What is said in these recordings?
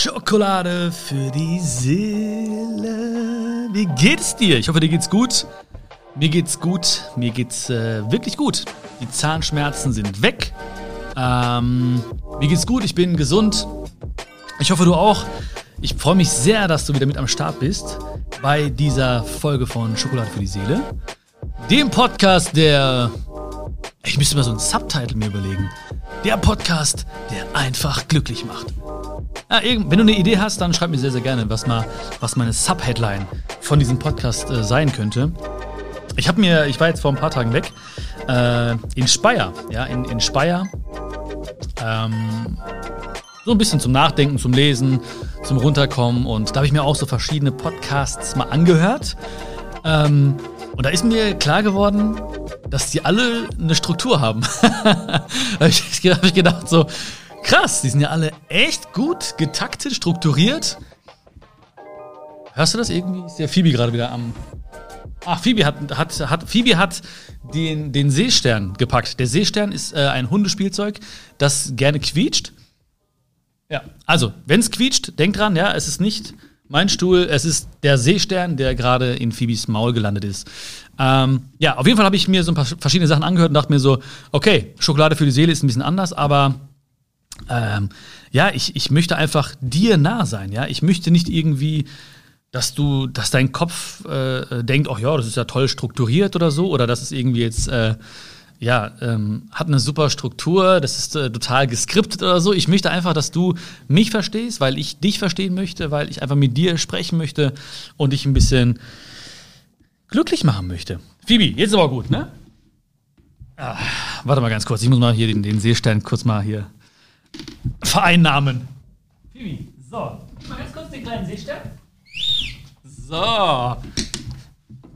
Schokolade für die Seele. Wie geht's dir? Ich hoffe, dir geht's gut. Mir geht's gut. Mir geht's äh, wirklich gut. Die Zahnschmerzen sind weg. Ähm, mir geht's gut. Ich bin gesund. Ich hoffe, du auch. Ich freue mich sehr, dass du wieder mit am Start bist bei dieser Folge von Schokolade für die Seele. Dem Podcast, der. Ich müsste mal so einen Subtitle mir überlegen. Der Podcast, der einfach glücklich macht. Ja, wenn du eine Idee hast, dann schreib mir sehr, sehr gerne, was, mal, was meine Subheadline von diesem Podcast äh, sein könnte. Ich habe mir, ich war jetzt vor ein paar Tagen weg, äh, in Speyer, ja, in, in Speyer, ähm, so ein bisschen zum Nachdenken, zum Lesen, zum Runterkommen und da habe ich mir auch so verschiedene Podcasts mal angehört. Ähm, und da ist mir klar geworden, dass die alle eine Struktur haben. da habe ich, hab ich gedacht so, Krass, die sind ja alle echt gut getaktet, strukturiert. Hörst du das irgendwie? Ist der Phoebe gerade wieder am. Ach, Phoebe hat, hat, hat, Phoebe hat den, den Seestern gepackt. Der Seestern ist äh, ein Hundespielzeug, das gerne quietscht. Ja, also, wenn es quietscht, denk dran, ja, es ist nicht mein Stuhl, es ist der Seestern, der gerade in Phoebes Maul gelandet ist. Ähm, ja, auf jeden Fall habe ich mir so ein paar verschiedene Sachen angehört und dachte mir so, okay, Schokolade für die Seele ist ein bisschen anders, aber ähm, ja, ich, ich möchte einfach dir nah sein, ja. Ich möchte nicht irgendwie, dass du, dass dein Kopf äh, denkt, ach ja, das ist ja toll strukturiert oder so, oder das ist irgendwie jetzt, äh, ja, ähm, hat eine super Struktur, das ist äh, total geskriptet oder so. Ich möchte einfach, dass du mich verstehst, weil ich dich verstehen möchte, weil ich einfach mit dir sprechen möchte und dich ein bisschen glücklich machen möchte. Phoebe, jetzt ist aber gut, ne? Ah, warte mal ganz kurz, ich muss mal hier den, den Seestern kurz mal hier vereinnahmen. Phoebe, so. Gib mal ganz kurz den kleinen Seestern. So.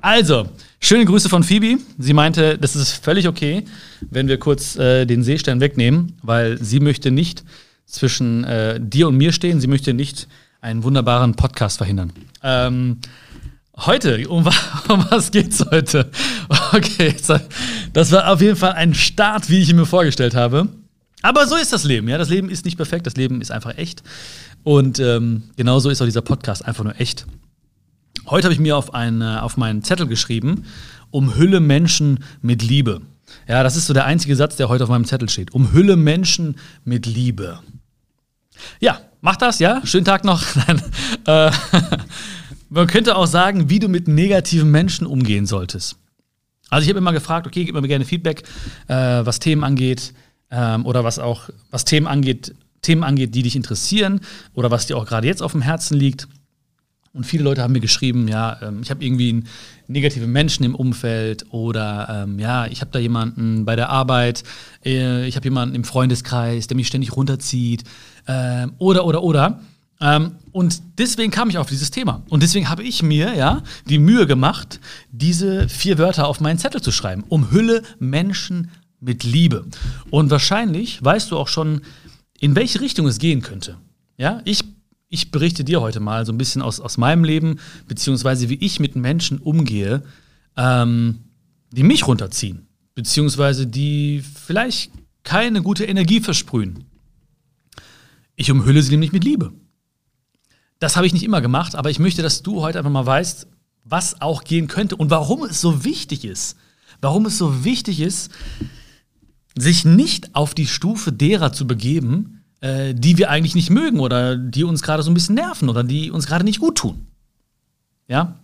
Also, schöne Grüße von Phoebe. Sie meinte, das ist völlig okay, wenn wir kurz äh, den Seestern wegnehmen, weil sie möchte nicht zwischen äh, dir und mir stehen. Sie möchte nicht einen wunderbaren Podcast verhindern. Ähm, heute, um, um was geht's heute? Okay, das war auf jeden Fall ein Start, wie ich ihn mir vorgestellt habe. Aber so ist das Leben, ja. Das Leben ist nicht perfekt, das Leben ist einfach echt. Und ähm, genauso ist auch dieser Podcast einfach nur echt. Heute habe ich mir auf, ein, auf meinen Zettel geschrieben, umhülle Menschen mit Liebe. Ja, das ist so der einzige Satz, der heute auf meinem Zettel steht. Umhülle Menschen mit Liebe. Ja, mach das, ja. Schönen Tag noch. Nein. Äh, man könnte auch sagen, wie du mit negativen Menschen umgehen solltest. Also ich habe immer gefragt, okay, gib mir gerne Feedback, äh, was Themen angeht, ähm, oder was auch, was Themen angeht, Themen angeht, die dich interessieren oder was dir auch gerade jetzt auf dem Herzen liegt. Und viele Leute haben mir geschrieben, ja, ähm, ich habe irgendwie einen negativen Menschen im Umfeld oder ähm, ja, ich habe da jemanden bei der Arbeit, äh, ich habe jemanden im Freundeskreis, der mich ständig runterzieht äh, oder oder oder. Ähm, und deswegen kam ich auf dieses Thema. Und deswegen habe ich mir ja die Mühe gemacht, diese vier Wörter auf meinen Zettel zu schreiben. Umhülle Menschen mit Liebe. Und wahrscheinlich weißt du auch schon, in welche Richtung es gehen könnte. Ja, ich, ich berichte dir heute mal so ein bisschen aus, aus meinem Leben, beziehungsweise wie ich mit Menschen umgehe, ähm, die mich runterziehen, beziehungsweise die vielleicht keine gute Energie versprühen. Ich umhülle sie nämlich mit Liebe. Das habe ich nicht immer gemacht, aber ich möchte, dass du heute einfach mal weißt, was auch gehen könnte und warum es so wichtig ist. Warum es so wichtig ist, sich nicht auf die Stufe derer zu begeben, äh, die wir eigentlich nicht mögen oder die uns gerade so ein bisschen nerven oder die uns gerade nicht gut tun. Ja,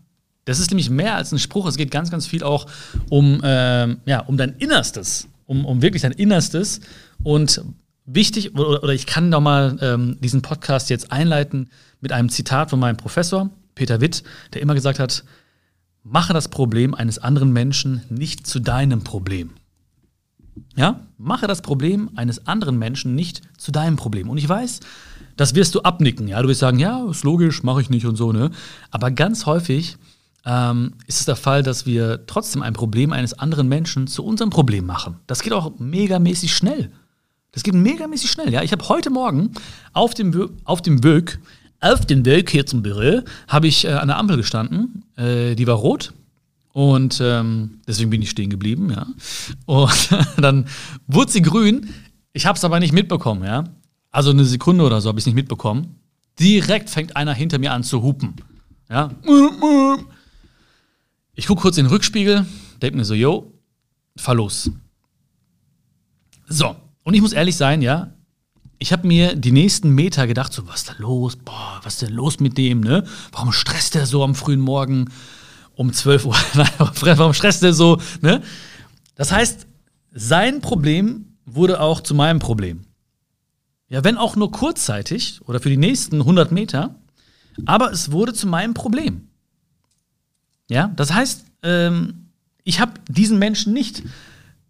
das ist nämlich mehr als ein Spruch. Es geht ganz, ganz viel auch um, äh, ja, um dein Innerstes, um, um wirklich dein Innerstes. Und wichtig, oder, oder ich kann doch mal ähm, diesen Podcast jetzt einleiten mit einem Zitat von meinem Professor, Peter Witt, der immer gesagt hat, mache das Problem eines anderen Menschen nicht zu deinem Problem. Ja, mache das Problem eines anderen Menschen nicht zu deinem Problem. Und ich weiß, das wirst du abnicken. Ja, du wirst sagen, ja, ist logisch, mache ich nicht und so, ne? Aber ganz häufig ähm, ist es der Fall, dass wir trotzdem ein Problem eines anderen Menschen zu unserem Problem machen. Das geht auch megamäßig schnell. Das geht megamäßig schnell. Ja, ich habe heute Morgen auf dem, auf dem Weg, auf dem Weg hier zum Büro, habe ich äh, an der Ampel gestanden. Äh, die war rot. Und ähm, deswegen bin ich stehen geblieben, ja. Und dann wurde sie grün. Ich habe es aber nicht mitbekommen, ja. Also eine Sekunde oder so habe ich nicht mitbekommen. Direkt fängt einer hinter mir an zu hupen. Ja. Ich gucke kurz in den Rückspiegel, denke mir so, yo, fahr los. So, und ich muss ehrlich sein, ja, ich habe mir die nächsten Meter gedacht, so, was ist da los? Boah, was ist denn los mit dem, ne? Warum stresst der so am frühen Morgen um 12 Uhr? warum stresst der so, ne? Das heißt, sein Problem wurde auch zu meinem Problem. Ja, wenn auch nur kurzzeitig oder für die nächsten 100 Meter, aber es wurde zu meinem Problem. Ja, das heißt, ähm, ich habe diesen Menschen nicht,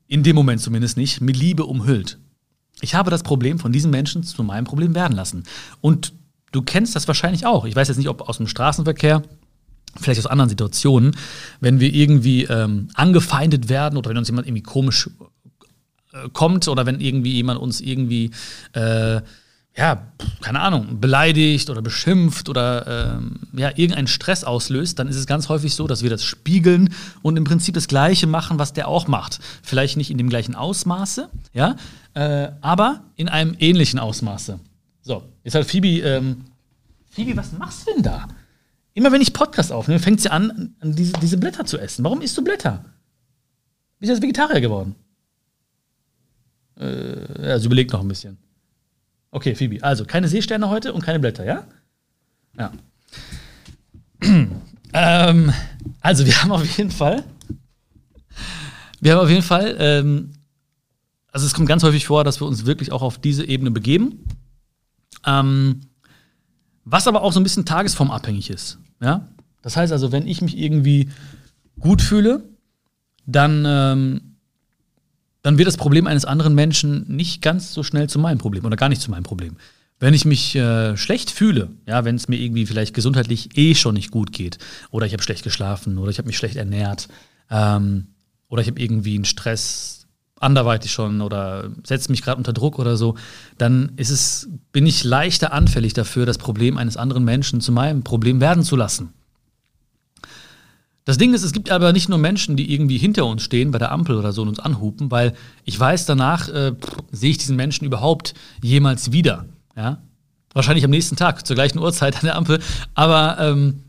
in dem Moment zumindest nicht, mit Liebe umhüllt. Ich habe das Problem von diesen Menschen zu meinem Problem werden lassen. Und du kennst das wahrscheinlich auch. Ich weiß jetzt nicht, ob aus dem Straßenverkehr, vielleicht aus anderen Situationen, wenn wir irgendwie ähm, angefeindet werden oder wenn uns jemand irgendwie komisch äh, kommt oder wenn irgendwie jemand uns irgendwie äh, ja, keine Ahnung, beleidigt oder beschimpft oder ähm, ja, irgendeinen Stress auslöst, dann ist es ganz häufig so, dass wir das spiegeln und im Prinzip das Gleiche machen, was der auch macht. Vielleicht nicht in dem gleichen Ausmaße, ja, äh, aber in einem ähnlichen Ausmaße. So, jetzt hat Phoebe, ähm, Phoebe, was machst du denn da? Immer wenn ich Podcast aufnehme, fängt sie an, diese, diese Blätter zu essen. Warum isst du Blätter? Bist du jetzt Vegetarier geworden? Äh, ja, sie überlegt noch ein bisschen. Okay, Phoebe. Also keine Seesterne heute und keine Blätter, ja? Ja. ähm, also wir haben auf jeden Fall, wir haben auf jeden Fall, ähm, also es kommt ganz häufig vor, dass wir uns wirklich auch auf diese Ebene begeben. Ähm, was aber auch so ein bisschen tagesformabhängig ist. Ja? Das heißt also, wenn ich mich irgendwie gut fühle, dann ähm, dann wird das Problem eines anderen Menschen nicht ganz so schnell zu meinem Problem oder gar nicht zu meinem Problem. Wenn ich mich äh, schlecht fühle, ja, wenn es mir irgendwie vielleicht gesundheitlich eh schon nicht gut geht, oder ich habe schlecht geschlafen, oder ich habe mich schlecht ernährt, ähm, oder ich habe irgendwie einen Stress anderweitig schon oder setze mich gerade unter Druck oder so, dann ist es, bin ich leichter anfällig dafür, das Problem eines anderen Menschen zu meinem Problem werden zu lassen. Das Ding ist, es gibt aber nicht nur Menschen, die irgendwie hinter uns stehen bei der Ampel oder so und uns anhupen, weil ich weiß, danach äh, sehe ich diesen Menschen überhaupt jemals wieder. Ja? Wahrscheinlich am nächsten Tag, zur gleichen Uhrzeit an der Ampel. Aber ähm,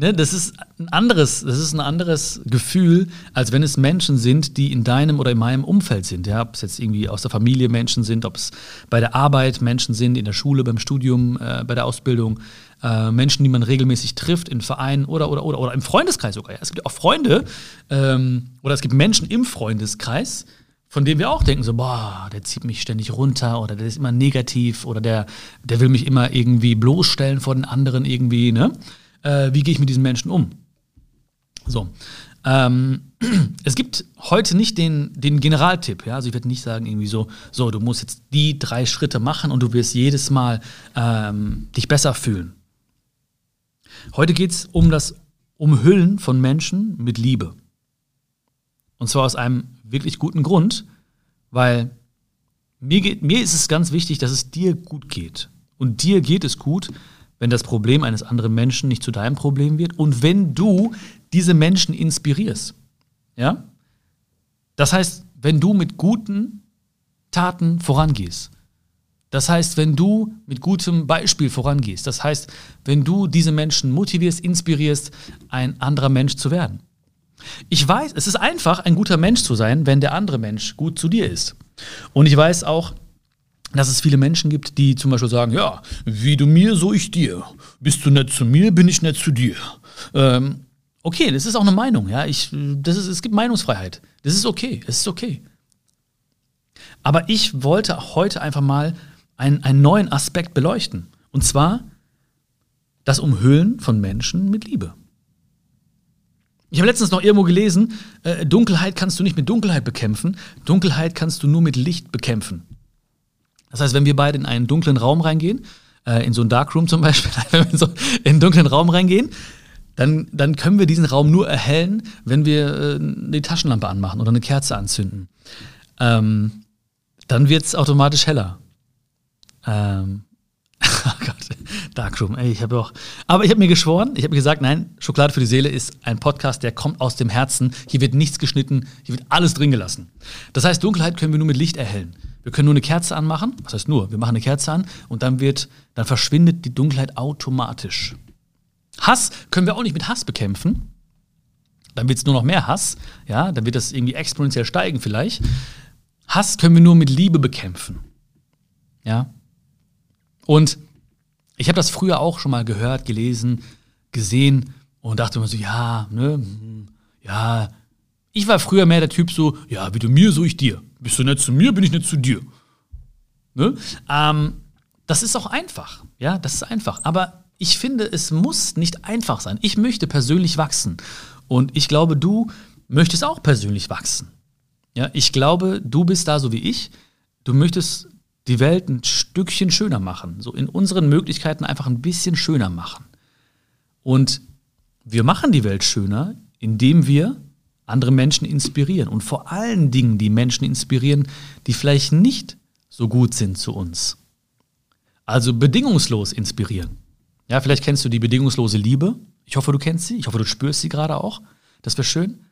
ne, das ist ein anderes, das ist ein anderes Gefühl, als wenn es Menschen sind, die in deinem oder in meinem Umfeld sind. Ja? Ob es jetzt irgendwie aus der Familie Menschen sind, ob es bei der Arbeit Menschen sind, in der Schule, beim Studium, äh, bei der Ausbildung äh, Menschen, die man regelmäßig trifft in Vereinen oder, oder, oder, oder im Freundeskreis sogar. Ja. Es gibt auch Freunde ähm, oder es gibt Menschen im Freundeskreis, von denen wir auch denken, so, boah, der zieht mich ständig runter oder der ist immer negativ oder der, der will mich immer irgendwie bloßstellen vor den anderen irgendwie, ne? Äh, wie gehe ich mit diesen Menschen um? So. Ähm, es gibt heute nicht den, den Generaltipp, ja. Also ich werde nicht sagen, irgendwie so, so, du musst jetzt die drei Schritte machen und du wirst jedes Mal ähm, dich besser fühlen. Heute geht es um das Umhüllen von Menschen mit Liebe. Und zwar aus einem wirklich guten Grund, weil mir, geht, mir ist es ganz wichtig, dass es dir gut geht. Und dir geht es gut, wenn das Problem eines anderen Menschen nicht zu deinem Problem wird und wenn du diese Menschen inspirierst. Ja? Das heißt, wenn du mit guten Taten vorangehst. Das heißt, wenn du mit gutem Beispiel vorangehst, das heißt, wenn du diese Menschen motivierst, inspirierst, ein anderer Mensch zu werden. Ich weiß, es ist einfach, ein guter Mensch zu sein, wenn der andere Mensch gut zu dir ist. Und ich weiß auch, dass es viele Menschen gibt, die zum Beispiel sagen, ja, wie du mir, so ich dir. Bist du nett zu mir, bin ich nett zu dir. Ähm, okay, das ist auch eine Meinung, ja. Ich, das ist, es gibt Meinungsfreiheit. Das ist okay, es ist okay. Aber ich wollte heute einfach mal einen, einen neuen Aspekt beleuchten. Und zwar das Umhüllen von Menschen mit Liebe. Ich habe letztens noch irgendwo gelesen, äh, Dunkelheit kannst du nicht mit Dunkelheit bekämpfen, Dunkelheit kannst du nur mit Licht bekämpfen. Das heißt, wenn wir beide in einen dunklen Raum reingehen, äh, in so einen Darkroom zum Beispiel, wenn wir in, so in einen dunklen Raum reingehen, dann, dann können wir diesen Raum nur erhellen, wenn wir äh, die Taschenlampe anmachen oder eine Kerze anzünden. Ähm, dann wird es automatisch heller. Ähm, oh Gott, Darkroom, ey, ich habe auch. Aber ich habe mir geschworen, ich habe mir gesagt, nein, Schokolade für die Seele ist ein Podcast, der kommt aus dem Herzen. Hier wird nichts geschnitten, hier wird alles drin gelassen. Das heißt, Dunkelheit können wir nur mit Licht erhellen. Wir können nur eine Kerze anmachen. Was heißt nur? Wir machen eine Kerze an und dann wird, dann verschwindet die Dunkelheit automatisch. Hass können wir auch nicht mit Hass bekämpfen. Dann wird es nur noch mehr Hass. Ja, dann wird das irgendwie exponentiell steigen vielleicht. Hass können wir nur mit Liebe bekämpfen. Ja. Und ich habe das früher auch schon mal gehört, gelesen, gesehen und dachte immer so, ja, ne, hm, ja. Ich war früher mehr der Typ so, ja, wie du mir, so ich dir. Bist du nicht zu mir, bin ich nicht zu dir. Ne? Ähm, das ist auch einfach. Ja, das ist einfach. Aber ich finde, es muss nicht einfach sein. Ich möchte persönlich wachsen. Und ich glaube, du möchtest auch persönlich wachsen. Ja, ich glaube, du bist da so wie ich. Du möchtest die Welt ein Stückchen schöner machen, so in unseren Möglichkeiten einfach ein bisschen schöner machen. Und wir machen die Welt schöner, indem wir andere Menschen inspirieren und vor allen Dingen die Menschen inspirieren, die vielleicht nicht so gut sind zu uns. Also bedingungslos inspirieren. Ja, vielleicht kennst du die bedingungslose Liebe. Ich hoffe, du kennst sie. Ich hoffe, du spürst sie gerade auch. Das wäre schön.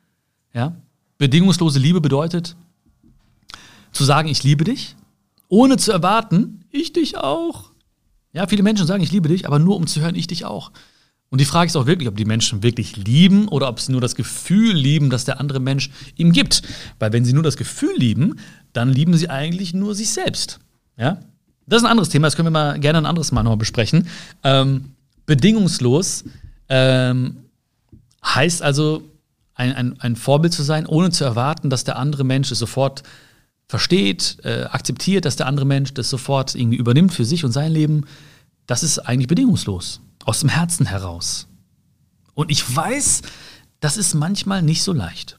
Ja. Bedingungslose Liebe bedeutet, zu sagen, ich liebe dich, ohne zu erwarten, ich dich auch. Ja, viele Menschen sagen, ich liebe dich, aber nur um zu hören, ich dich auch. Und die Frage ist auch wirklich, ob die Menschen wirklich lieben oder ob sie nur das Gefühl lieben, das der andere Mensch ihm gibt. Weil wenn sie nur das Gefühl lieben, dann lieben sie eigentlich nur sich selbst. Ja? Das ist ein anderes Thema, das können wir mal gerne ein anderes Mal noch besprechen. Ähm, bedingungslos ähm, heißt also, ein, ein, ein Vorbild zu sein, ohne zu erwarten, dass der andere Mensch es sofort versteht, äh, akzeptiert, dass der andere Mensch das sofort irgendwie übernimmt für sich und sein Leben, das ist eigentlich bedingungslos, aus dem Herzen heraus. Und ich weiß, das ist manchmal nicht so leicht.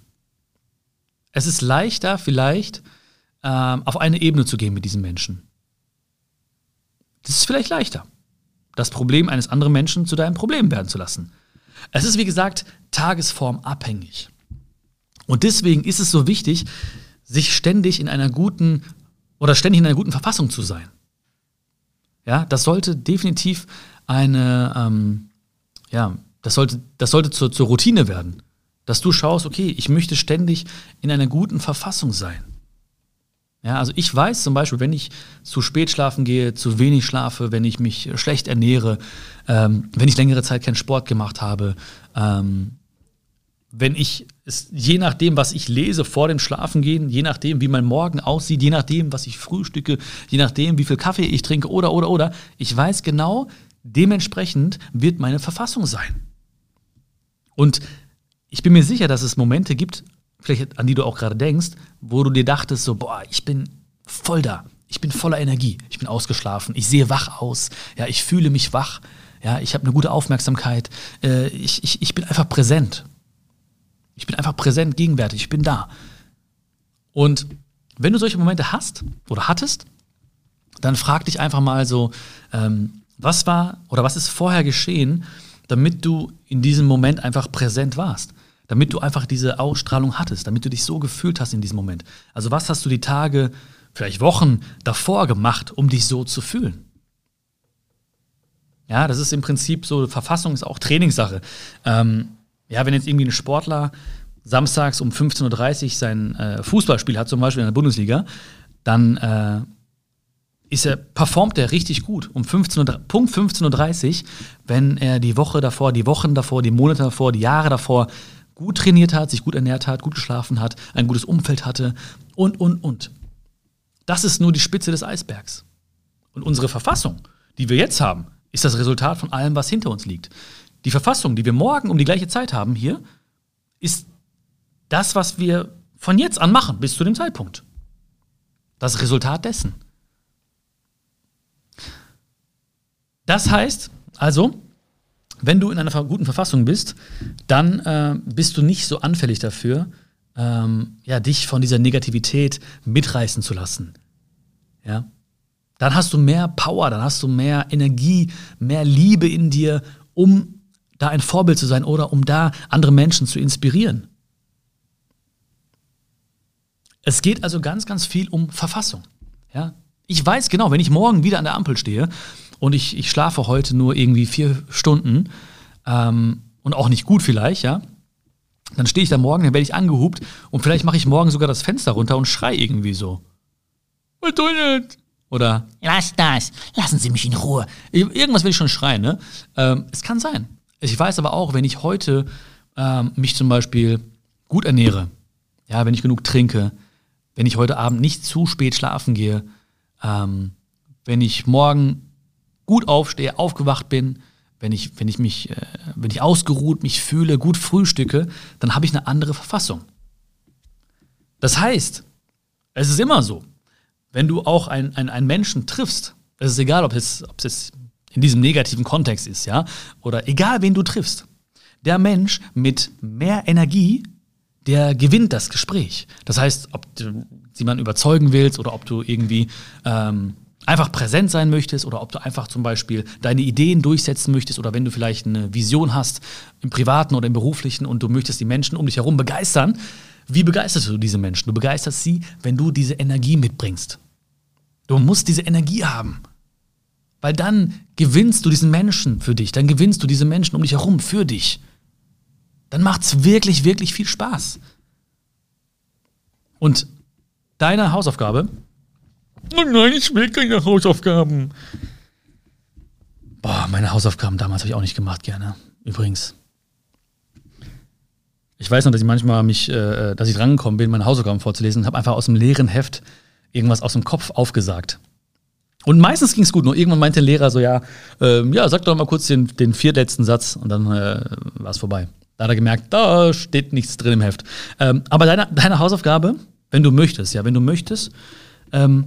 Es ist leichter, vielleicht ähm, auf eine Ebene zu gehen mit diesen Menschen. Das ist vielleicht leichter, das Problem eines anderen Menschen zu deinem Problem werden zu lassen. Es ist, wie gesagt, tagesformabhängig. Und deswegen ist es so wichtig, sich ständig in einer guten oder ständig in einer guten Verfassung zu sein. Ja, das sollte definitiv eine, ähm, ja, das sollte, das sollte zur, zur Routine werden. Dass du schaust, okay, ich möchte ständig in einer guten Verfassung sein. Ja, also ich weiß zum Beispiel, wenn ich zu spät schlafen gehe, zu wenig schlafe, wenn ich mich schlecht ernähre, ähm, wenn ich längere Zeit keinen Sport gemacht habe, ähm, wenn ich es, je nachdem, was ich lese vor dem Schlafengehen, je nachdem, wie mein Morgen aussieht, je nachdem, was ich frühstücke, je nachdem, wie viel Kaffee ich trinke oder, oder, oder, ich weiß genau, dementsprechend wird meine Verfassung sein. Und ich bin mir sicher, dass es Momente gibt, vielleicht an die du auch gerade denkst, wo du dir dachtest, so, boah, ich bin voll da, ich bin voller Energie, ich bin ausgeschlafen, ich sehe wach aus, ja, ich fühle mich wach, ja, ich habe eine gute Aufmerksamkeit, äh, ich, ich, ich bin einfach präsent. Ich bin einfach präsent, gegenwärtig, ich bin da. Und wenn du solche Momente hast oder hattest, dann frag dich einfach mal so, ähm, was war oder was ist vorher geschehen, damit du in diesem Moment einfach präsent warst, damit du einfach diese Ausstrahlung hattest, damit du dich so gefühlt hast in diesem Moment. Also was hast du die Tage, vielleicht Wochen davor gemacht, um dich so zu fühlen? Ja, das ist im Prinzip so, Verfassung ist auch Trainingssache. Ähm, ja, wenn jetzt irgendwie ein Sportler samstags um 15.30 Uhr sein äh, Fußballspiel hat, zum Beispiel in der Bundesliga, dann äh, ist er, performt er richtig gut um 15 Uhr, Punkt 15.30 Uhr, wenn er die Woche davor, die Wochen davor, die Monate davor, die Jahre davor gut trainiert hat, sich gut ernährt hat, gut geschlafen hat, ein gutes Umfeld hatte und, und, und. Das ist nur die Spitze des Eisbergs. Und unsere Verfassung, die wir jetzt haben, ist das Resultat von allem, was hinter uns liegt. Die Verfassung, die wir morgen um die gleiche Zeit haben hier, ist das, was wir von jetzt an machen, bis zu dem Zeitpunkt. Das Resultat dessen. Das heißt also, wenn du in einer guten Verfassung bist, dann äh, bist du nicht so anfällig dafür, ähm, ja, dich von dieser Negativität mitreißen zu lassen. Ja? Dann hast du mehr Power, dann hast du mehr Energie, mehr Liebe in dir, um da ein Vorbild zu sein oder um da andere Menschen zu inspirieren. Es geht also ganz, ganz viel um Verfassung. Ja? Ich weiß genau, wenn ich morgen wieder an der Ampel stehe und ich, ich schlafe heute nur irgendwie vier Stunden ähm, und auch nicht gut vielleicht, ja, dann stehe ich da morgen, dann werde ich angehupt und vielleicht mache ich morgen sogar das Fenster runter und schrei irgendwie so. Was? Oder lass das, lassen Sie mich in Ruhe. Irgendwas will ich schon schreien, ne? Ähm, es kann sein. Ich weiß aber auch, wenn ich heute ähm, mich zum Beispiel gut ernähre, ja, wenn ich genug trinke, wenn ich heute Abend nicht zu spät schlafen gehe, ähm, wenn ich morgen gut aufstehe, aufgewacht bin, wenn ich, wenn ich mich, äh, wenn ich ausgeruht mich fühle, gut frühstücke, dann habe ich eine andere Verfassung. Das heißt, es ist immer so, wenn du auch einen ein Menschen triffst, es ist egal, ob es, ob es in diesem negativen Kontext ist, ja, oder egal, wen du triffst, der Mensch mit mehr Energie, der gewinnt das Gespräch. Das heißt, ob du jemanden überzeugen willst oder ob du irgendwie ähm, einfach präsent sein möchtest oder ob du einfach zum Beispiel deine Ideen durchsetzen möchtest oder wenn du vielleicht eine Vision hast im privaten oder im beruflichen und du möchtest die Menschen um dich herum begeistern, wie begeisterst du diese Menschen? Du begeisterst sie, wenn du diese Energie mitbringst. Du musst diese Energie haben. Weil dann gewinnst du diesen Menschen für dich, dann gewinnst du diese Menschen um dich herum für dich. Dann macht es wirklich, wirklich viel Spaß. Und deine Hausaufgabe, oh nein, ich will keine Hausaufgaben. Boah, meine Hausaufgaben damals habe ich auch nicht gemacht, gerne. Übrigens. Ich weiß noch, dass ich manchmal mich, äh, dass ich drangekommen bin, meine Hausaufgaben vorzulesen und habe einfach aus dem leeren Heft irgendwas aus dem Kopf aufgesagt. Und meistens ging es gut, nur irgendwann meinte der Lehrer so, ja, äh, ja, sag doch mal kurz den, den viertletzten Satz und dann äh, war es vorbei. Da hat er gemerkt, da steht nichts drin im Heft. Ähm, aber deine, deine Hausaufgabe, wenn du möchtest, ja, wenn du möchtest, ähm,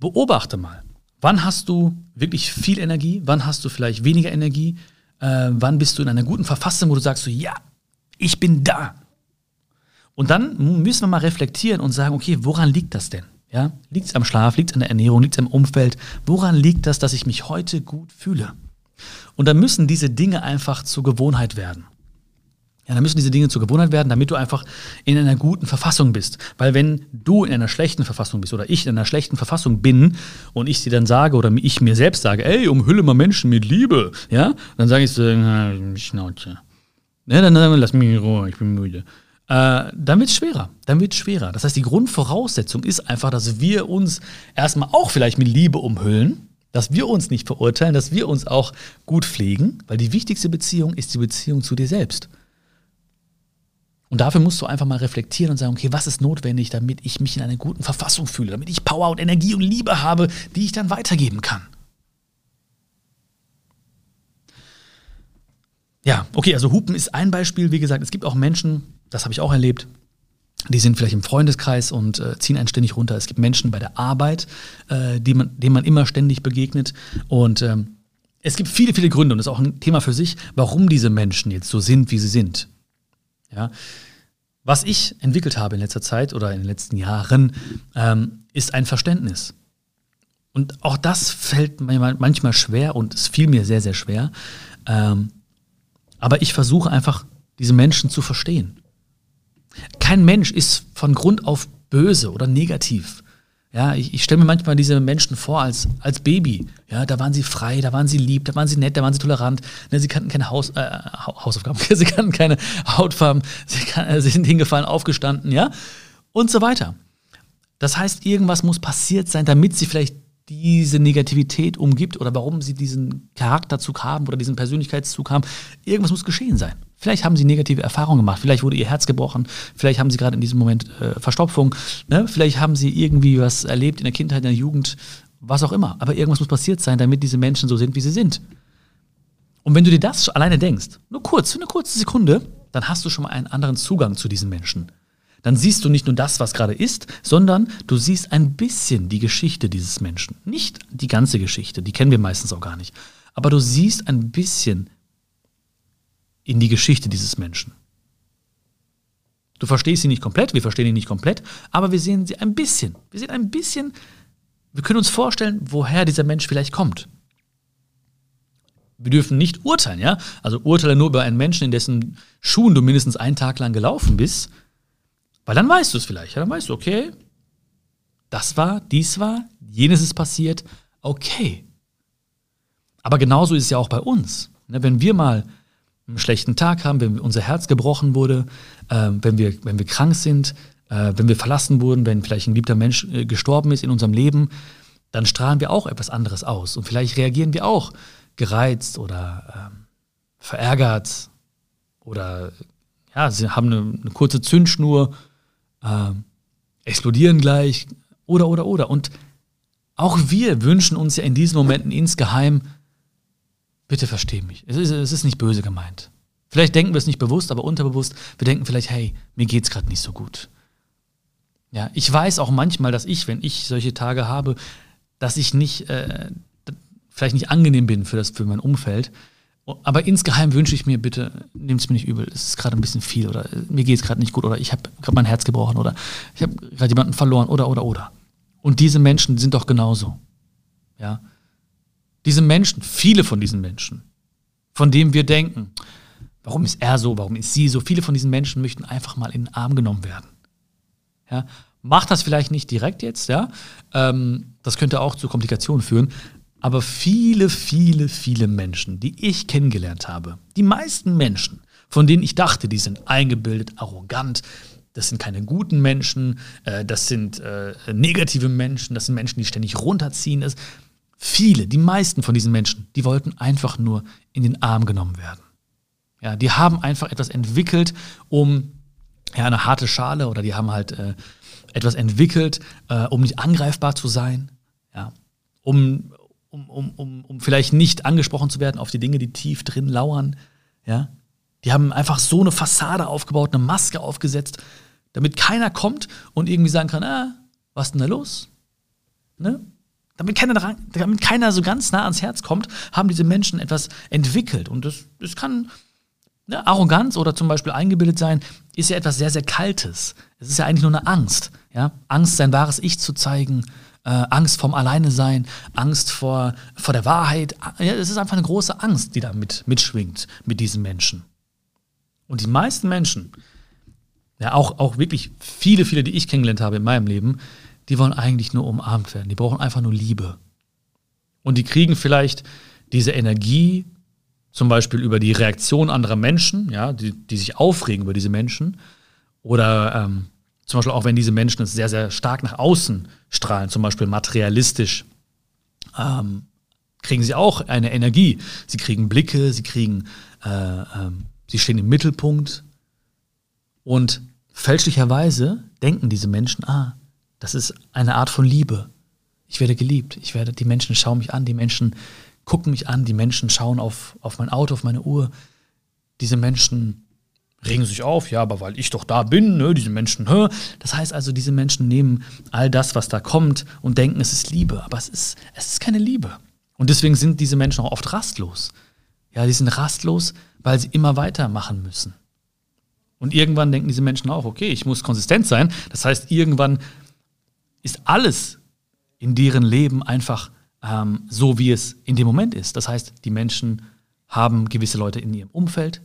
beobachte mal, wann hast du wirklich viel Energie, wann hast du vielleicht weniger Energie, äh, wann bist du in einer guten Verfassung, wo du sagst so, ja, ich bin da. Und dann müssen wir mal reflektieren und sagen, okay, woran liegt das denn? Ja? Liegt es am Schlaf, liegt es an der Ernährung, liegt es am Umfeld? Woran liegt das, dass ich mich heute gut fühle? Und dann müssen diese Dinge einfach zur Gewohnheit werden. Ja, dann müssen diese Dinge zur Gewohnheit werden, damit du einfach in einer guten Verfassung bist. Weil wenn du in einer schlechten Verfassung bist oder ich in einer schlechten Verfassung bin und ich dir dann sage oder ich mir selbst sage, ey, umhülle mal Menschen mit Liebe, ja, dann sage ich so, na, Schnauze. Ja, dann, dann lass mich in Ruhe, ich bin müde. Äh, dann wird es schwerer. Dann wird schwerer. Das heißt, die Grundvoraussetzung ist einfach, dass wir uns erstmal auch vielleicht mit Liebe umhüllen, dass wir uns nicht verurteilen, dass wir uns auch gut pflegen, weil die wichtigste Beziehung ist die Beziehung zu dir selbst. Und dafür musst du einfach mal reflektieren und sagen, okay, was ist notwendig, damit ich mich in einer guten Verfassung fühle, damit ich Power und Energie und Liebe habe, die ich dann weitergeben kann. Ja, okay, also Hupen ist ein Beispiel. Wie gesagt, es gibt auch Menschen, das habe ich auch erlebt, die sind vielleicht im Freundeskreis und äh, ziehen einen ständig runter. Es gibt Menschen bei der Arbeit, äh, die man, denen man immer ständig begegnet. Und ähm, es gibt viele, viele Gründe, und das ist auch ein Thema für sich, warum diese Menschen jetzt so sind, wie sie sind. Ja? Was ich entwickelt habe in letzter Zeit oder in den letzten Jahren, ähm, ist ein Verständnis. Und auch das fällt mir manchmal schwer und es fiel mir sehr, sehr schwer. Ähm, aber ich versuche einfach, diese Menschen zu verstehen. Kein Mensch ist von Grund auf böse oder negativ. Ja, ich, ich stelle mir manchmal diese Menschen vor als, als Baby. Ja, da waren sie frei, da waren sie lieb, da waren sie nett, da waren sie tolerant. Ne, sie kannten keine Haus, äh, Hausaufgaben, sie kannten keine Hautfarben, sie, kann, äh, sie sind hingefallen, aufgestanden, ja, und so weiter. Das heißt, irgendwas muss passiert sein, damit sie vielleicht diese Negativität umgibt oder warum sie diesen Charakterzug haben oder diesen Persönlichkeitszug haben. Irgendwas muss geschehen sein. Vielleicht haben sie negative Erfahrungen gemacht, vielleicht wurde ihr Herz gebrochen, vielleicht haben sie gerade in diesem Moment äh, Verstopfung, ne? vielleicht haben sie irgendwie was erlebt in der Kindheit, in der Jugend, was auch immer. Aber irgendwas muss passiert sein, damit diese Menschen so sind, wie sie sind. Und wenn du dir das alleine denkst, nur kurz, für eine kurze Sekunde, dann hast du schon mal einen anderen Zugang zu diesen Menschen dann siehst du nicht nur das, was gerade ist, sondern du siehst ein bisschen die Geschichte dieses Menschen. Nicht die ganze Geschichte, die kennen wir meistens auch gar nicht. Aber du siehst ein bisschen in die Geschichte dieses Menschen. Du verstehst sie nicht komplett, wir verstehen ihn nicht komplett, aber wir sehen sie ein bisschen. Wir sehen ein bisschen, wir können uns vorstellen, woher dieser Mensch vielleicht kommt. Wir dürfen nicht urteilen, ja? Also urteile nur über einen Menschen, in dessen Schuhen du mindestens einen Tag lang gelaufen bist weil dann weißt du es vielleicht. Dann weißt du, okay, das war, dies war, jenes ist passiert, okay. Aber genauso ist es ja auch bei uns. Ne, wenn wir mal einen schlechten Tag haben, wenn unser Herz gebrochen wurde, äh, wenn, wir, wenn wir krank sind, äh, wenn wir verlassen wurden, wenn vielleicht ein liebter Mensch äh, gestorben ist in unserem Leben, dann strahlen wir auch etwas anderes aus. Und vielleicht reagieren wir auch gereizt oder ähm, verärgert oder ja, sie haben eine, eine kurze Zündschnur, äh, explodieren gleich oder, oder, oder. Und auch wir wünschen uns ja in diesen Momenten insgeheim, bitte versteh mich. Es ist, es ist nicht böse gemeint. Vielleicht denken wir es nicht bewusst, aber unterbewusst. Wir denken vielleicht, hey, mir geht es gerade nicht so gut. Ja, ich weiß auch manchmal, dass ich, wenn ich solche Tage habe, dass ich nicht, äh, vielleicht nicht angenehm bin für, das, für mein Umfeld. Aber insgeheim wünsche ich mir bitte, nehmt es mir nicht übel, es ist gerade ein bisschen viel oder äh, mir geht es gerade nicht gut oder ich habe gerade mein Herz gebrochen oder ich habe gerade jemanden verloren oder oder oder. Und diese Menschen sind doch genauso. Ja. Diese Menschen, viele von diesen Menschen, von denen wir denken, warum ist er so, warum ist sie so, viele von diesen Menschen möchten einfach mal in den Arm genommen werden. Ja. Macht das vielleicht nicht direkt jetzt, ja. Ähm, das könnte auch zu Komplikationen führen. Aber viele, viele, viele Menschen, die ich kennengelernt habe, die meisten Menschen, von denen ich dachte, die sind eingebildet, arrogant, das sind keine guten Menschen, äh, das sind äh, negative Menschen, das sind Menschen, die ständig runterziehen. Das, viele, die meisten von diesen Menschen, die wollten einfach nur in den Arm genommen werden. Ja, die haben einfach etwas entwickelt, um ja, eine harte Schale oder die haben halt äh, etwas entwickelt, äh, um nicht angreifbar zu sein, ja, um, um, um, um, um vielleicht nicht angesprochen zu werden auf die Dinge, die tief drin lauern. Ja? Die haben einfach so eine Fassade aufgebaut, eine Maske aufgesetzt, damit keiner kommt und irgendwie sagen kann, ah, was ist denn da los? Ne? Damit keiner, damit keiner so ganz nah ans Herz kommt, haben diese Menschen etwas entwickelt. Und das, das kann ne, Arroganz oder zum Beispiel eingebildet sein, ist ja etwas sehr, sehr Kaltes. Es ist ja eigentlich nur eine Angst. Ja? Angst, sein wahres Ich zu zeigen, äh, Angst vorm Alleine sein, Angst vor, vor der Wahrheit. Ja, es ist einfach eine große Angst, die da mit, mitschwingt mit diesen Menschen. Und die meisten Menschen, ja, auch, auch wirklich viele, viele, die ich kennengelernt habe in meinem Leben, die wollen eigentlich nur umarmt werden. Die brauchen einfach nur Liebe. Und die kriegen vielleicht diese Energie, zum Beispiel über die Reaktion anderer Menschen, ja, die, die sich aufregen über diese Menschen, oder ähm, zum Beispiel auch wenn diese Menschen es sehr, sehr stark nach außen strahlen, zum Beispiel materialistisch, ähm, kriegen sie auch eine Energie. Sie kriegen Blicke, sie kriegen, äh, ähm, sie stehen im Mittelpunkt. Und fälschlicherweise denken diese Menschen, ah, das ist eine Art von Liebe. Ich werde geliebt. Ich werde, die Menschen schauen mich an, die Menschen gucken mich an, die Menschen schauen auf, auf mein Auto, auf meine Uhr. Diese Menschen regen sich auf, ja, aber weil ich doch da bin, ne, diese Menschen, hä? Das heißt also, diese Menschen nehmen all das, was da kommt und denken, es ist Liebe, aber es ist, es ist keine Liebe. Und deswegen sind diese Menschen auch oft rastlos. Ja, die sind rastlos, weil sie immer weitermachen müssen. Und irgendwann denken diese Menschen auch, okay, ich muss konsistent sein. Das heißt, irgendwann ist alles in deren Leben einfach ähm, so, wie es in dem Moment ist. Das heißt, die Menschen haben gewisse Leute in ihrem Umfeld,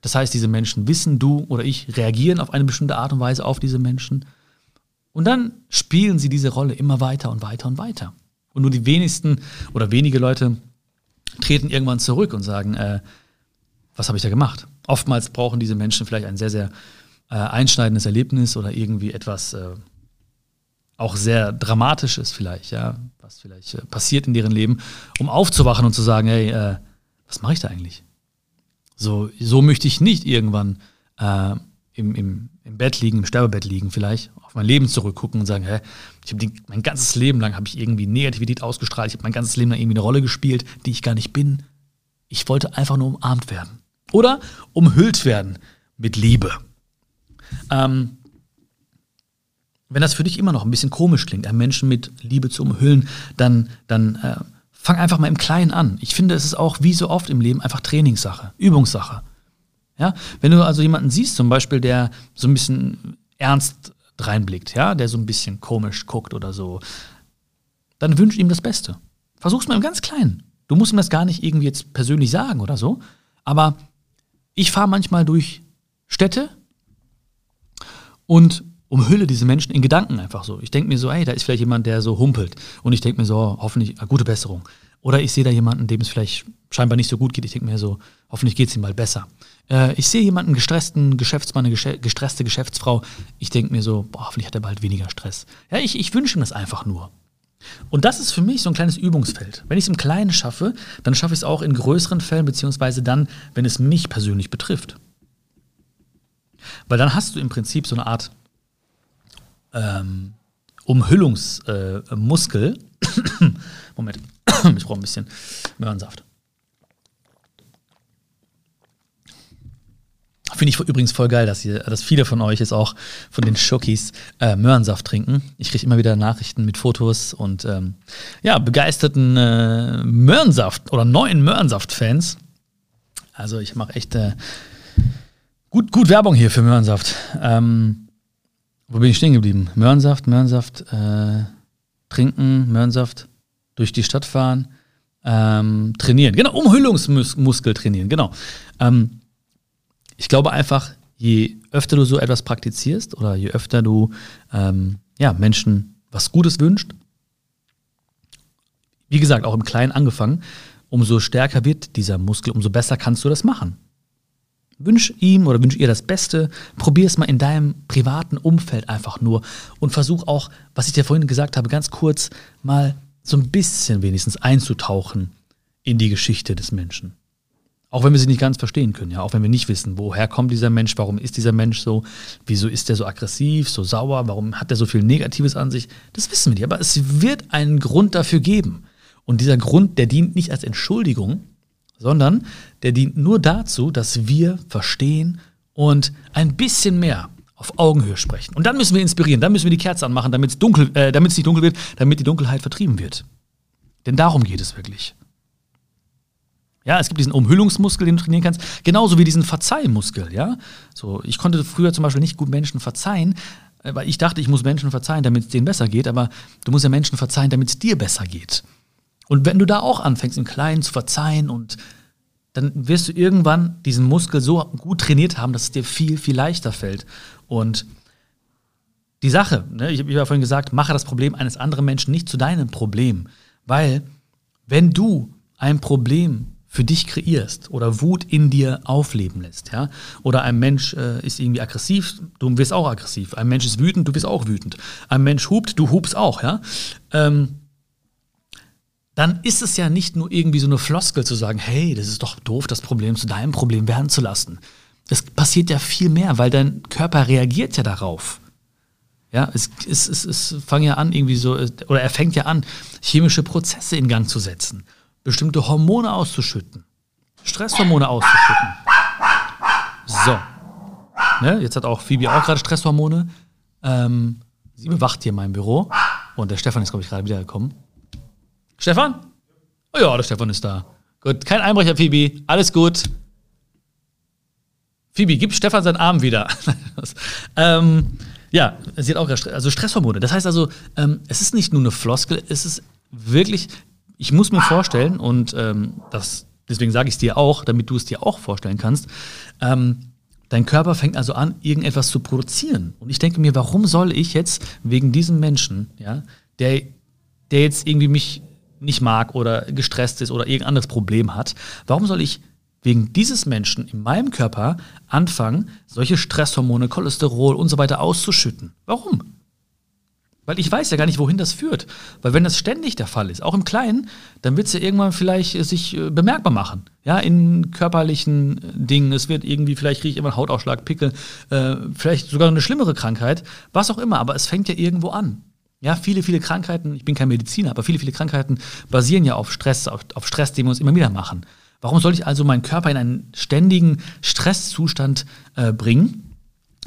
das heißt, diese Menschen wissen, du oder ich reagieren auf eine bestimmte Art und Weise auf diese Menschen. Und dann spielen sie diese Rolle immer weiter und weiter und weiter. Und nur die wenigsten oder wenige Leute treten irgendwann zurück und sagen, äh, was habe ich da gemacht? Oftmals brauchen diese Menschen vielleicht ein sehr, sehr äh, einschneidendes Erlebnis oder irgendwie etwas äh, auch sehr Dramatisches vielleicht, ja, was vielleicht äh, passiert in deren Leben, um aufzuwachen und zu sagen, hey, äh, was mache ich da eigentlich? So, so möchte ich nicht irgendwann äh, im, im, im Bett liegen, im Sterbebett liegen, vielleicht auf mein Leben zurückgucken und sagen, hä, ich habe mein ganzes Leben lang habe ich irgendwie Negativität ausgestrahlt, ich habe mein ganzes Leben lang irgendwie eine Rolle gespielt, die ich gar nicht bin. Ich wollte einfach nur umarmt werden. Oder umhüllt werden mit Liebe. Ähm, wenn das für dich immer noch ein bisschen komisch klingt, einen Menschen mit Liebe zu umhüllen, dann, dann äh, fang einfach mal im Kleinen an. Ich finde, es ist auch wie so oft im Leben einfach Trainingssache, Übungssache. Ja? Wenn du also jemanden siehst, zum Beispiel, der so ein bisschen ernst reinblickt, ja, der so ein bisschen komisch guckt oder so, dann wünsch ihm das Beste. Versuch's mal im ganz Kleinen. Du musst ihm das gar nicht irgendwie jetzt persönlich sagen oder so, aber ich fahre manchmal durch Städte und umhülle diese Menschen in Gedanken einfach so. Ich denke mir so, ey, da ist vielleicht jemand, der so humpelt. Und ich denke mir so, hoffentlich, äh, gute Besserung. Oder ich sehe da jemanden, dem es vielleicht scheinbar nicht so gut geht. Ich denke mir so, hoffentlich geht es ihm mal besser. Äh, ich sehe jemanden gestressten Geschäftsmann, eine gestresste Geschäftsfrau. Ich denke mir so, boah, hoffentlich hat er bald weniger Stress. Ja, ich, ich wünsche ihm das einfach nur. Und das ist für mich so ein kleines Übungsfeld. Wenn ich es im Kleinen schaffe, dann schaffe ich es auch in größeren Fällen, beziehungsweise dann, wenn es mich persönlich betrifft. Weil dann hast du im Prinzip so eine Art ähm, Umhüllungsmuskel. Äh, Moment, ich brauche ein bisschen Möhrensaft. Finde ich übrigens voll geil, dass, ihr, dass viele von euch jetzt auch von den Schokis äh, Möhrensaft trinken. Ich kriege immer wieder Nachrichten mit Fotos und ähm, ja, begeisterten äh, Möhrensaft oder neuen Möhrensaft-Fans. Also ich mache echt äh, gut, gut Werbung hier für Möhrensaft. Ähm, wo bin ich stehen geblieben? Möhrensaft, Möhrensaft, äh, trinken, Möhrensaft, durch die Stadt fahren, ähm, trainieren. Genau, Umhüllungsmuskel trainieren, genau. Ähm, ich glaube einfach, je öfter du so etwas praktizierst oder je öfter du ähm, ja, Menschen was Gutes wünscht, wie gesagt, auch im Kleinen angefangen, umso stärker wird dieser Muskel, umso besser kannst du das machen. Wünsch ihm oder wünsch ihr das Beste, probier es mal in deinem privaten Umfeld einfach nur und versuch auch, was ich dir vorhin gesagt habe, ganz kurz mal so ein bisschen wenigstens einzutauchen in die Geschichte des Menschen. Auch wenn wir sie nicht ganz verstehen können, ja, auch wenn wir nicht wissen, woher kommt dieser Mensch, warum ist dieser Mensch so, wieso ist er so aggressiv, so sauer, warum hat er so viel Negatives an sich, das wissen wir nicht. Aber es wird einen Grund dafür geben. Und dieser Grund, der dient nicht als Entschuldigung, sondern der dient nur dazu, dass wir verstehen und ein bisschen mehr auf Augenhöhe sprechen. Und dann müssen wir inspirieren, dann müssen wir die Kerze anmachen, damit es dunkel, äh, damit es nicht dunkel wird, damit die Dunkelheit vertrieben wird. Denn darum geht es wirklich. Ja, es gibt diesen Umhüllungsmuskel, den du trainieren kannst, genauso wie diesen Verzeihmuskel, ja. So, ich konnte früher zum Beispiel nicht gut Menschen verzeihen, äh, weil ich dachte, ich muss Menschen verzeihen, damit es denen besser geht, aber du musst ja Menschen verzeihen, damit es dir besser geht. Und wenn du da auch anfängst, im Kleinen zu verzeihen und dann wirst du irgendwann diesen Muskel so gut trainiert haben, dass es dir viel, viel leichter fällt. Und die Sache, ne, ich habe ja vorhin gesagt, mache das Problem eines anderen Menschen nicht zu deinem Problem. Weil, wenn du ein Problem für dich kreierst oder Wut in dir aufleben lässt, ja? Oder ein Mensch äh, ist irgendwie aggressiv, du wirst auch aggressiv. Ein Mensch ist wütend, du wirst auch wütend. Ein Mensch hupt, du hupst auch, ja? Ähm, dann ist es ja nicht nur irgendwie so eine Floskel zu sagen, hey, das ist doch doof, das Problem zu deinem Problem werden zu lassen. Das passiert ja viel mehr, weil dein Körper reagiert ja darauf. Ja, es, es, es, es fängt ja an, irgendwie so, oder er fängt ja an, chemische Prozesse in Gang zu setzen bestimmte Hormone auszuschütten. Stresshormone auszuschütten. So. Ne, jetzt hat auch Phoebe auch gerade Stresshormone. Ähm, sie bewacht hier mein Büro. Und der Stefan ist, glaube ich, gerade wiedergekommen. Stefan? Oh ja, der Stefan ist da. Gut, kein Einbrecher, Phoebe. Alles gut. Phoebe, gib Stefan seinen Arm wieder. ähm, ja, sie hat auch also Stresshormone. Das heißt also, ähm, es ist nicht nur eine Floskel, es ist wirklich ich muss mir vorstellen, und ähm, das, deswegen sage ich es dir auch, damit du es dir auch vorstellen kannst, ähm, dein Körper fängt also an, irgendetwas zu produzieren. Und ich denke mir, warum soll ich jetzt wegen diesem Menschen, ja, der, der jetzt irgendwie mich nicht mag oder gestresst ist oder irgendein anderes Problem hat, warum soll ich wegen dieses Menschen in meinem Körper anfangen, solche Stresshormone, Cholesterol und so weiter auszuschütten? Warum? Weil ich weiß ja gar nicht, wohin das führt. Weil wenn das ständig der Fall ist, auch im Kleinen, dann wird es ja irgendwann vielleicht äh, sich äh, bemerkbar machen. Ja, in körperlichen äh, Dingen. Es wird irgendwie, vielleicht kriege ich immer einen Hautausschlag, Pickel, äh, vielleicht sogar eine schlimmere Krankheit, was auch immer. Aber es fängt ja irgendwo an. Ja, viele, viele Krankheiten, ich bin kein Mediziner, aber viele, viele Krankheiten basieren ja auf Stress, auf, auf Stress, den wir uns immer wieder machen. Warum soll ich also meinen Körper in einen ständigen Stresszustand äh, bringen,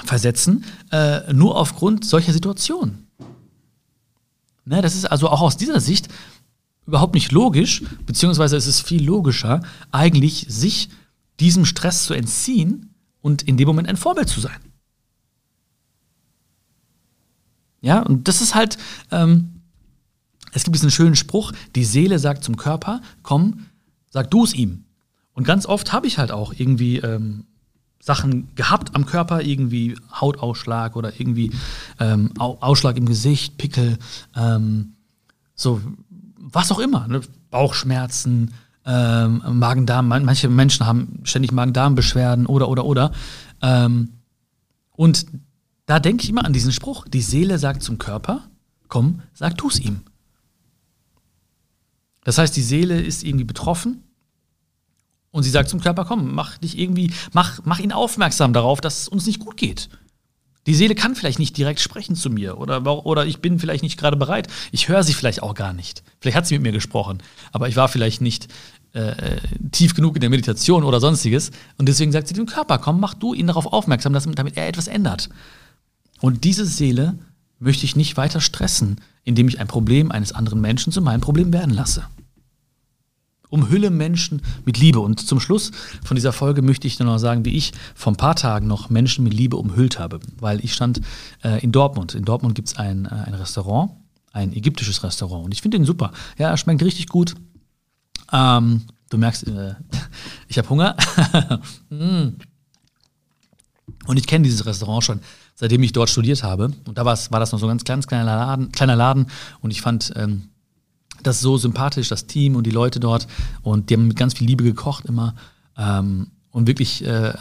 versetzen, äh, nur aufgrund solcher Situationen? Ne, das ist also auch aus dieser Sicht überhaupt nicht logisch, beziehungsweise es ist viel logischer, eigentlich sich diesem Stress zu entziehen und in dem Moment ein Vorbild zu sein. Ja, und das ist halt, ähm, es gibt diesen schönen Spruch, die Seele sagt zum Körper, komm, sag du es ihm. Und ganz oft habe ich halt auch irgendwie ähm, Sachen gehabt am Körper, irgendwie Hautausschlag oder irgendwie ähm, Ausschlag im Gesicht, Pickel, ähm, so was auch immer, ne? Bauchschmerzen, ähm, Magen-Darm, manche Menschen haben ständig Magen-Darm-Beschwerden oder, oder, oder. Ähm, und da denke ich immer an diesen Spruch, die Seele sagt zum Körper, komm, sag du es ihm. Das heißt, die Seele ist irgendwie betroffen und sie sagt zum Körper, komm, mach dich irgendwie, mach, mach ihn aufmerksam darauf, dass es uns nicht gut geht. Die Seele kann vielleicht nicht direkt sprechen zu mir oder, oder ich bin vielleicht nicht gerade bereit. Ich höre sie vielleicht auch gar nicht. Vielleicht hat sie mit mir gesprochen, aber ich war vielleicht nicht äh, tief genug in der Meditation oder sonstiges. Und deswegen sagt sie dem Körper, komm, mach du ihn darauf aufmerksam, dass, damit er etwas ändert. Und diese Seele möchte ich nicht weiter stressen, indem ich ein Problem eines anderen Menschen zu meinem Problem werden lasse. Umhülle Menschen mit Liebe. Und zum Schluss von dieser Folge möchte ich nur noch sagen, wie ich vor ein paar Tagen noch Menschen mit Liebe umhüllt habe. Weil ich stand äh, in Dortmund. In Dortmund gibt es ein, äh, ein Restaurant, ein ägyptisches Restaurant. Und ich finde den super. Ja, er schmeckt richtig gut. Ähm, du merkst, äh, ich habe Hunger. mm. Und ich kenne dieses Restaurant schon, seitdem ich dort studiert habe. Und da war das noch so ein ganz, ganz kleiner Laden, kleiner Laden. Und ich fand ähm, das so sympathisch, das Team und die Leute dort. Und die haben mit ganz viel Liebe gekocht immer. Ähm, und wirklich, äh,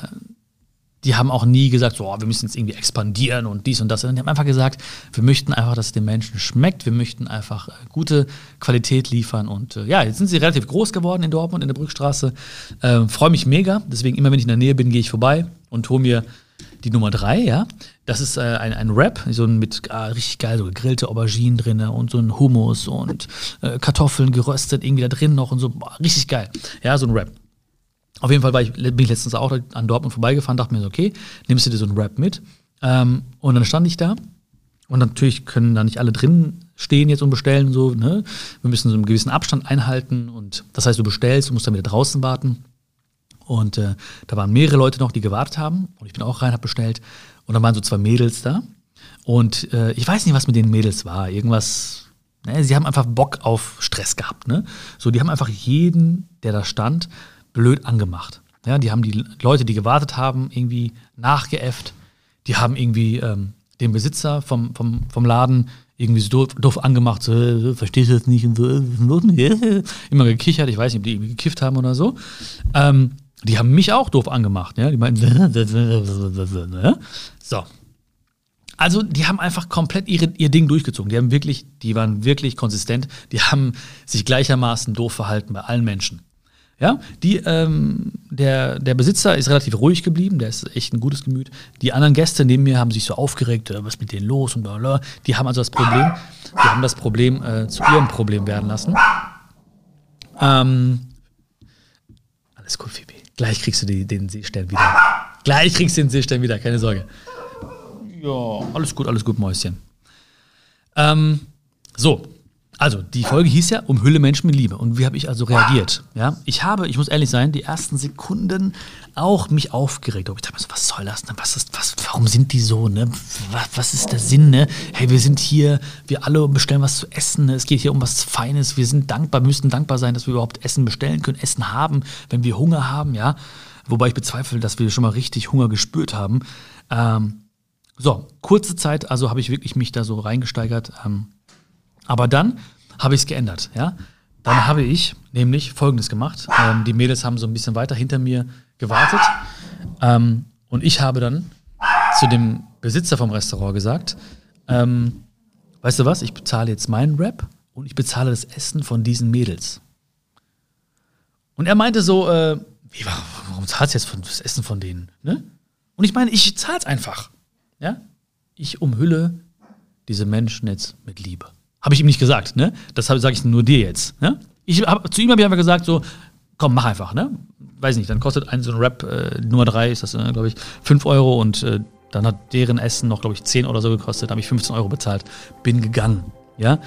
die haben auch nie gesagt, so, oh, wir müssen jetzt irgendwie expandieren und dies und das. Sondern die haben einfach gesagt, wir möchten einfach, dass es den Menschen schmeckt. Wir möchten einfach äh, gute Qualität liefern. Und äh, ja, jetzt sind sie relativ groß geworden in Dortmund, in der Brückstraße. Ähm, Freue mich mega. Deswegen, immer wenn ich in der Nähe bin, gehe ich vorbei und hole mir die Nummer drei, ja. Das ist äh, ein, ein Wrap, so mit äh, richtig geil, so gegrillte Auberginen drin und so ein Hummus und äh, Kartoffeln geröstet irgendwie da drin noch und so. Boah, richtig geil. Ja, so ein Wrap. Auf jeden Fall war ich, bin ich letztens auch an Dortmund vorbeigefahren, dachte mir so, okay, nimmst du dir so ein Wrap mit? Ähm, und dann stand ich da und natürlich können da nicht alle drin stehen jetzt und bestellen so, ne? Wir müssen so einen gewissen Abstand einhalten und das heißt, du bestellst, du musst dann wieder draußen warten. Und äh, da waren mehrere Leute noch, die gewartet haben. Und ich bin auch rein, habe bestellt. Und dann waren so zwei Mädels da. Und äh, ich weiß nicht, was mit den Mädels war. Irgendwas. Ne, sie haben einfach Bock auf Stress gehabt. Ne? So, die haben einfach jeden, der da stand, blöd angemacht. Ja, die haben die Leute, die gewartet haben, irgendwie nachgeäfft. Die haben irgendwie ähm, den Besitzer vom, vom, vom Laden irgendwie so doof, doof angemacht, so, äh, verstehst du das nicht und so, äh, immer gekichert, ich weiß nicht, ob die irgendwie gekifft haben oder so. Ähm, die haben mich auch doof angemacht. Ja? Die meinten, so. Also, die haben einfach komplett ihre, ihr Ding durchgezogen. Die haben wirklich, die waren wirklich konsistent. Die haben sich gleichermaßen doof verhalten bei allen Menschen. Ja, die, ähm, der, der Besitzer ist relativ ruhig geblieben, der ist echt ein gutes Gemüt. Die anderen Gäste neben mir haben sich so aufgeregt, äh, was ist mit denen los und bla. Die haben also das Problem, die haben das Problem äh, zu ihrem Problem werden lassen. Ähm, alles gut, Phoebe. Gleich kriegst du die, den Seestern wieder. Gleich kriegst du den Seestern wieder, keine Sorge. Ja, alles gut, alles gut, Mäuschen. Ähm, so, also die Folge hieß ja Umhülle Menschen mit Liebe. Und wie habe ich also reagiert? Ja, ich habe, ich muss ehrlich sein, die ersten Sekunden auch mich aufgeregt. Ich dachte mir so, was soll das? Ne? Was ist, was, warum sind die so? Ne? Was, was ist der Sinn? Ne? Hey, wir sind hier, wir alle bestellen was zu essen. Ne? Es geht hier um was Feines. Wir sind dankbar, müssen dankbar sein, dass wir überhaupt Essen bestellen können, Essen haben, wenn wir Hunger haben, ja. Wobei ich bezweifle, dass wir schon mal richtig Hunger gespürt haben. Ähm, so, kurze Zeit, also habe ich wirklich mich da so reingesteigert. Ähm, aber dann habe ich es geändert, ja. Dann habe ich nämlich Folgendes gemacht. Ähm, die Mädels haben so ein bisschen weiter hinter mir gewartet. Ähm, und ich habe dann zu dem Besitzer vom Restaurant gesagt, ähm, weißt du was, ich bezahle jetzt meinen Rap und ich bezahle das Essen von diesen Mädels. Und er meinte so, äh, wie, warum zahlst du jetzt das Essen von denen? Ne? Und ich meine, ich zahle es einfach. Ja? Ich umhülle diese Menschen jetzt mit Liebe. Habe ich ihm nicht gesagt, ne? Das sage ich nur dir jetzt. Ne? Ich hab, zu ihm habe ich einfach gesagt, so, komm, mach einfach, ne? Weiß nicht, dann kostet ein so ein Rap äh, Nummer 3, ist das, äh, glaube ich, 5 Euro und äh, dann hat deren Essen noch, glaube ich, 10 oder so gekostet, habe ich 15 Euro bezahlt, bin gegangen, ja?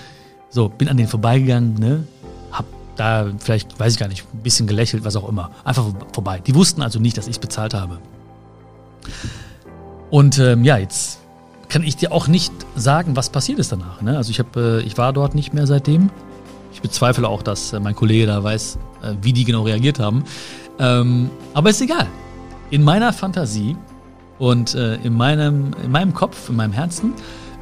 So, bin an denen vorbeigegangen, ne? Hab da vielleicht, weiß ich gar nicht, ein bisschen gelächelt, was auch immer. Einfach vorbei. Die wussten also nicht, dass ich bezahlt habe. Und ähm, ja, jetzt kann ich dir auch nicht sagen, was passiert ist danach. Ne? Also ich, hab, äh, ich war dort nicht mehr seitdem. Ich bezweifle auch, dass äh, mein Kollege da weiß, äh, wie die genau reagiert haben. Ähm, aber ist egal. In meiner Fantasie und äh, in, meinem, in meinem Kopf, in meinem Herzen,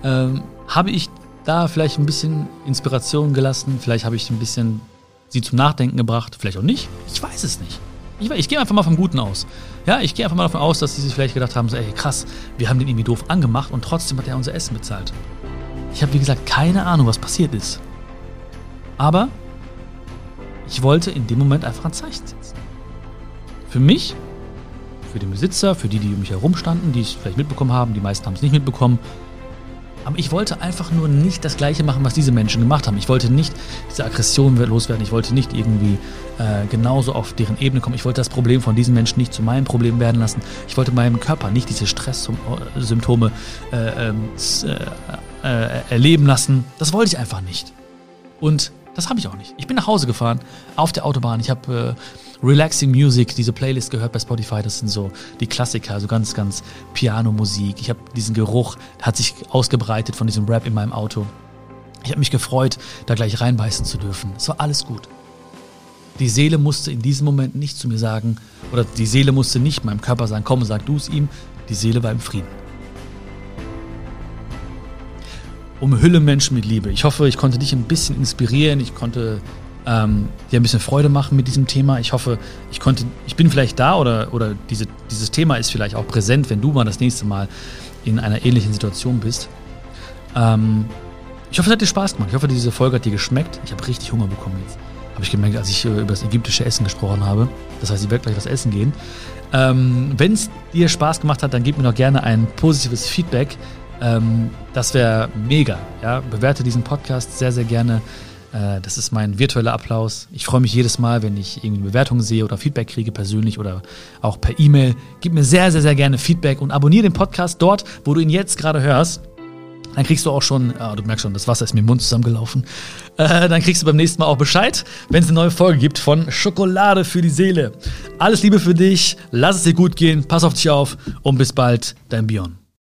ähm, habe ich da vielleicht ein bisschen Inspiration gelassen, vielleicht habe ich ein bisschen sie zum Nachdenken gebracht, vielleicht auch nicht. Ich weiß es nicht. Ich, ich gehe einfach mal vom Guten aus. Ja, ich gehe einfach mal davon aus, dass sie sich vielleicht gedacht haben, so, ey, krass, wir haben den irgendwie doof angemacht und trotzdem hat er unser Essen bezahlt. Ich habe, wie gesagt, keine Ahnung, was passiert ist. Aber ich wollte in dem Moment einfach ein Zeichen setzen. Für mich, für den Besitzer, für die, die um mich herum standen, die es vielleicht mitbekommen haben, die meisten haben es nicht mitbekommen, aber ich wollte einfach nur nicht das Gleiche machen, was diese Menschen gemacht haben. Ich wollte nicht diese Aggression loswerden. Ich wollte nicht irgendwie äh, genauso auf deren Ebene kommen. Ich wollte das Problem von diesen Menschen nicht zu meinem Problem werden lassen. Ich wollte meinem Körper nicht diese Stresssymptome äh, ähm, äh, äh, erleben lassen. Das wollte ich einfach nicht. Und das habe ich auch nicht. Ich bin nach Hause gefahren auf der Autobahn. Ich habe äh, Relaxing Music, diese Playlist gehört bei Spotify, das sind so die Klassiker, so ganz, ganz Piano-Musik. Ich habe diesen Geruch, hat sich ausgebreitet von diesem Rap in meinem Auto. Ich habe mich gefreut, da gleich reinbeißen zu dürfen. Es war alles gut. Die Seele musste in diesem Moment nicht zu mir sagen, oder die Seele musste nicht meinem Körper sagen, komm, sag du es ihm. Die Seele war im Frieden. Umhülle Menschen mit Liebe. Ich hoffe, ich konnte dich ein bisschen inspirieren. Ich konnte ähm, dir ein bisschen Freude machen mit diesem Thema. Ich hoffe, ich konnte, ich bin vielleicht da oder, oder diese, dieses Thema ist vielleicht auch präsent, wenn du mal das nächste Mal in einer ähnlichen Situation bist. Ähm, ich hoffe, es hat dir Spaß gemacht. Ich hoffe, diese Folge hat dir geschmeckt. Ich habe richtig Hunger bekommen jetzt. Habe ich gemerkt, als ich äh, über das ägyptische Essen gesprochen habe. Das heißt, ich werde gleich was essen gehen. Ähm, wenn es dir Spaß gemacht hat, dann gib mir doch gerne ein positives Feedback. Ähm, das wäre mega. Ja? Bewerte diesen Podcast sehr, sehr gerne. Äh, das ist mein virtueller Applaus. Ich freue mich jedes Mal, wenn ich irgendwie Bewertungen sehe oder Feedback kriege, persönlich oder auch per E-Mail. Gib mir sehr, sehr, sehr gerne Feedback und abonniere den Podcast dort, wo du ihn jetzt gerade hörst. Dann kriegst du auch schon, oh, du merkst schon, das Wasser ist mir im Mund zusammengelaufen. Äh, dann kriegst du beim nächsten Mal auch Bescheid, wenn es eine neue Folge gibt von Schokolade für die Seele. Alles Liebe für dich, lass es dir gut gehen, pass auf dich auf und bis bald, dein Bion.